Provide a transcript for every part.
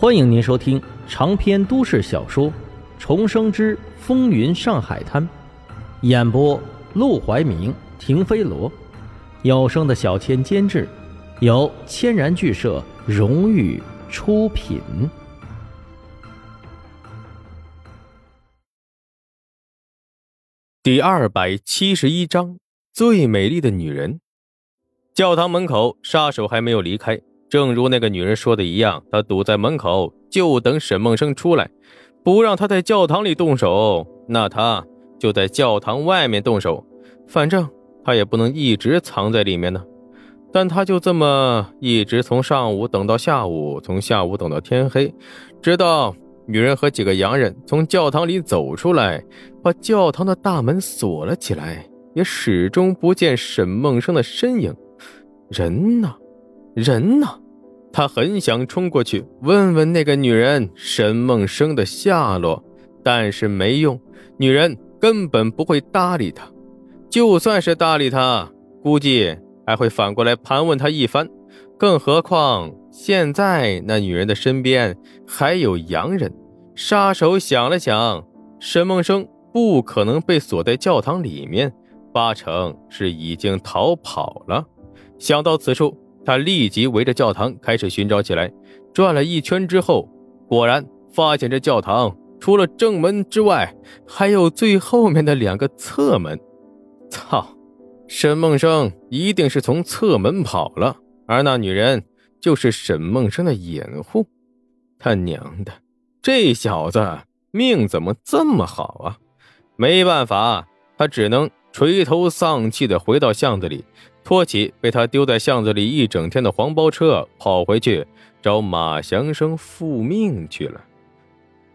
欢迎您收听长篇都市小说《重生之风云上海滩》，演播：陆怀明、停飞罗，有声的小千监制，由千然剧社荣誉出品。第二百七十一章：最美丽的女人。教堂门口，杀手还没有离开。正如那个女人说的一样，他堵在门口，就等沈梦生出来，不让他在教堂里动手，那他就在教堂外面动手。反正他也不能一直藏在里面呢。但他就这么一直从上午等到下午，从下午等到天黑，直到女人和几个洋人从教堂里走出来，把教堂的大门锁了起来，也始终不见沈梦生的身影。人呢？人呢？他很想冲过去问问那个女人沈梦生的下落，但是没用，女人根本不会搭理他。就算是搭理他，估计还会反过来盘问他一番。更何况现在那女人的身边还有洋人。杀手想了想，沈梦生不可能被锁在教堂里面，八成是已经逃跑了。想到此处。他立即围着教堂开始寻找起来，转了一圈之后，果然发现这教堂除了正门之外，还有最后面的两个侧门。操！沈梦生一定是从侧门跑了，而那女人就是沈梦生的掩护。他娘的，这小子命怎么这么好啊？没办法，他只能垂头丧气地回到巷子里。拖起被他丢在巷子里一整天的黄包车，跑回去找马祥生复命去了。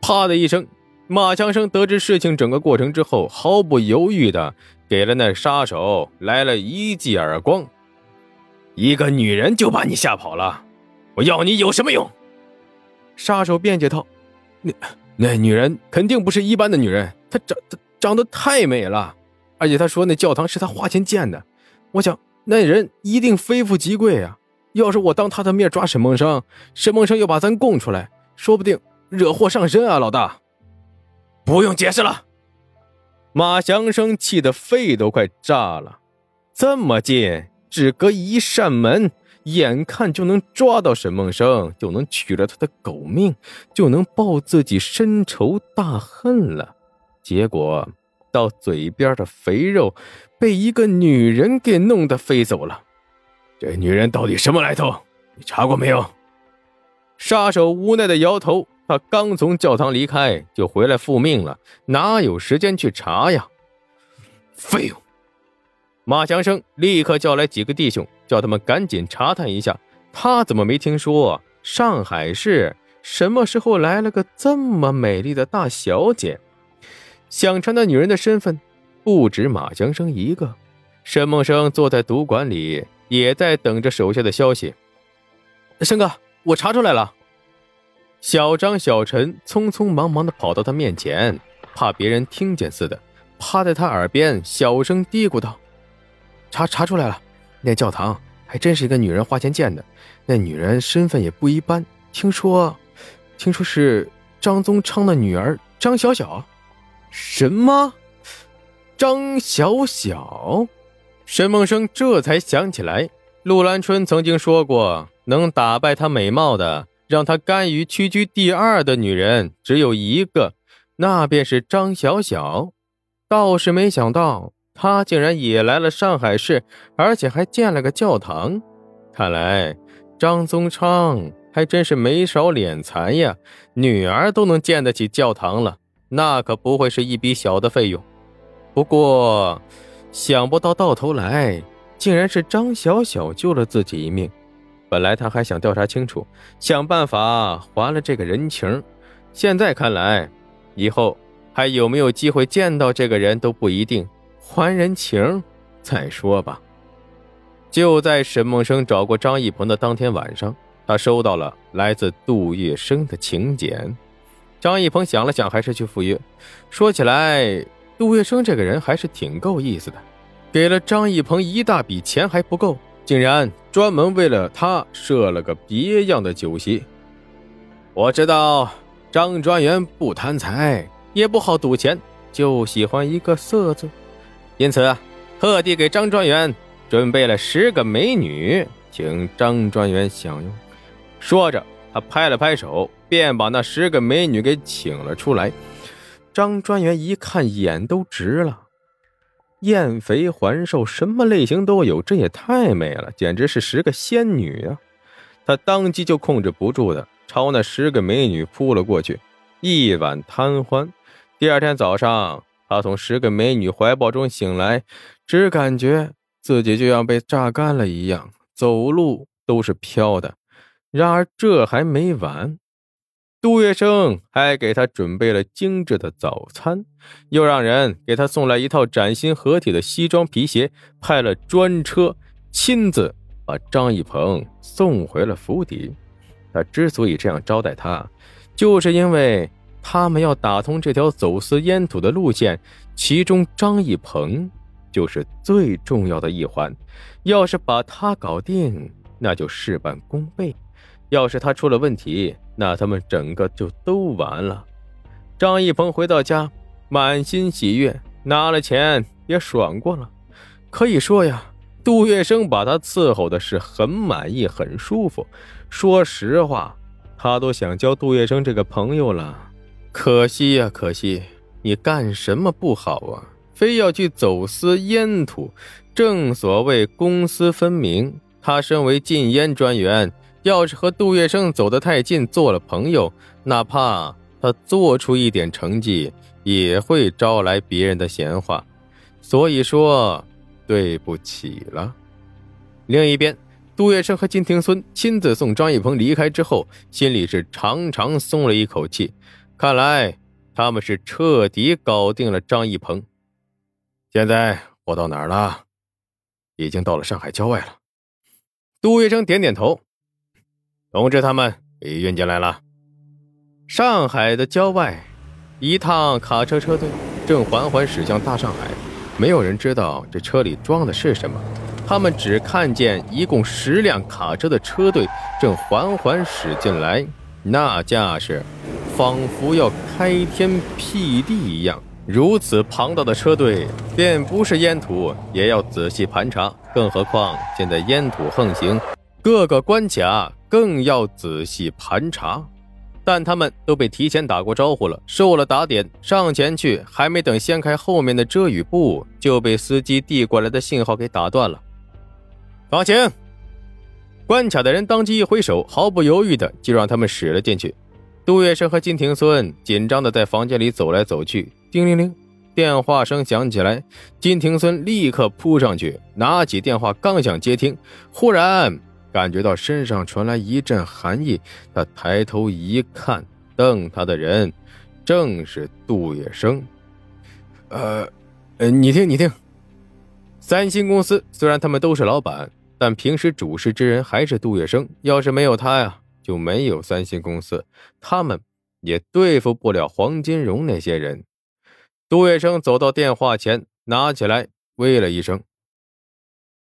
啪的一声，马祥生得知事情整个过程之后，毫不犹豫的给了那杀手来了一记耳光。一个女人就把你吓跑了，我要你有什么用？杀手辩解道：“那那女人肯定不是一般的女人，她长她长得太美了，而且她说那教堂是她花钱建的，我想。”那人一定非富即贵啊！要是我当他的面抓沈梦生，沈梦生又把咱供出来，说不定惹祸上身啊！老大，不用解释了。马祥生气得肺都快炸了，这么近，只隔一扇门，眼看就能抓到沈梦生，就能取了他的狗命，就能报自己深仇大恨了。结果到嘴边的肥肉。被一个女人给弄得飞走了，这女人到底什么来头？你查过没有？杀手无奈的摇头。他刚从教堂离开，就回来复命了，哪有时间去查呀？废物！马强生立刻叫来几个弟兄，叫他们赶紧查探一下。他怎么没听说上海市什么时候来了个这么美丽的大小姐？想查那女人的身份。不止马江生一个，沈梦生坐在赌馆里，也在等着手下的消息。生哥，我查出来了。小张、小陈匆匆忙忙的跑到他面前，怕别人听见似的，趴在他耳边小声嘀咕道：“查查出来了，那教堂还真是一个女人花钱建的，那女人身份也不一般，听说，听说是张宗昌的女儿张小小。什么？”张小小，沈梦生这才想起来，陆兰春曾经说过，能打败她美貌的，让她甘于屈居第二的女人只有一个，那便是张小小。倒是没想到，她竟然也来了上海市，而且还建了个教堂。看来张宗昌还真是没少敛财呀，女儿都能建得起教堂了，那可不会是一笔小的费用。不过，想不到到头来竟然是张小小救了自己一命。本来他还想调查清楚，想办法还了这个人情。现在看来，以后还有没有机会见到这个人都不一定。还人情再说吧。就在沈梦生找过张一鹏的当天晚上，他收到了来自杜月笙的请柬。张一鹏想了想，还是去赴约。说起来。杜月笙这个人还是挺够意思的，给了张一鹏一大笔钱还不够，竟然专门为了他设了个别样的酒席。我知道张专员不贪财，也不好赌钱，就喜欢一个色字，因此特地给张专员准备了十个美女，请张专员享用。”说着，他拍了拍手，便把那十个美女给请了出来。张专员一看，眼都直了。艳肥环瘦，什么类型都有，这也太美了，简直是十个仙女啊！他当即就控制不住的朝那十个美女扑了过去，一晚贪欢。第二天早上，他从十个美女怀抱中醒来，只感觉自己就像被榨干了一样，走路都是飘的。然而这还没完。杜月笙还给他准备了精致的早餐，又让人给他送来一套崭新合体的西装皮鞋，派了专车亲自把张一鹏送回了府邸。他之所以这样招待他，就是因为他们要打通这条走私烟土的路线，其中张一鹏就是最重要的一环。要是把他搞定，那就事半功倍；要是他出了问题，那他们整个就都完了。张一鹏回到家，满心喜悦，拿了钱也爽过了。可以说呀，杜月笙把他伺候的是很满意，很舒服。说实话，他都想交杜月笙这个朋友了。可惜呀，可惜，你干什么不好啊？非要去走私烟土。正所谓公私分明。他身为禁烟专员。要是和杜月笙走得太近，做了朋友，哪怕他做出一点成绩，也会招来别人的闲话。所以说，对不起了。另一边，杜月笙和金庭孙亲自送张一鹏离开之后，心里是长长松了一口气。看来他们是彻底搞定了张一鹏。现在我到哪儿了？已经到了上海郊外了。杜月笙点点头。通知他们已运进来了。上海的郊外，一趟卡车车队正缓缓驶向大上海。没有人知道这车里装的是什么，他们只看见一共十辆卡车的车队正缓缓驶进来，那架势仿佛要开天辟地一样。如此庞大的车队，便不是烟土也要仔细盘查。更何况现在烟土横行，各个关卡。更要仔细盘查，但他们都被提前打过招呼了，受了打点，上前去还没等掀开后面的遮雨布，就被司机递过来的信号给打断了。放行！关卡的人当即一挥手，毫不犹豫的就让他们驶了进去。杜月笙和金庭孙紧张的在房间里走来走去。叮铃铃，电话声响起来，金庭孙立刻扑上去，拿起电话，刚想接听，忽然。感觉到身上传来一阵寒意，他抬头一看，瞪他的人正是杜月笙。呃，呃，你听，你听。三星公司虽然他们都是老板，但平时主事之人还是杜月笙。要是没有他呀，就没有三星公司，他们也对付不了黄金荣那些人。杜月笙走到电话前，拿起来，喂了一声。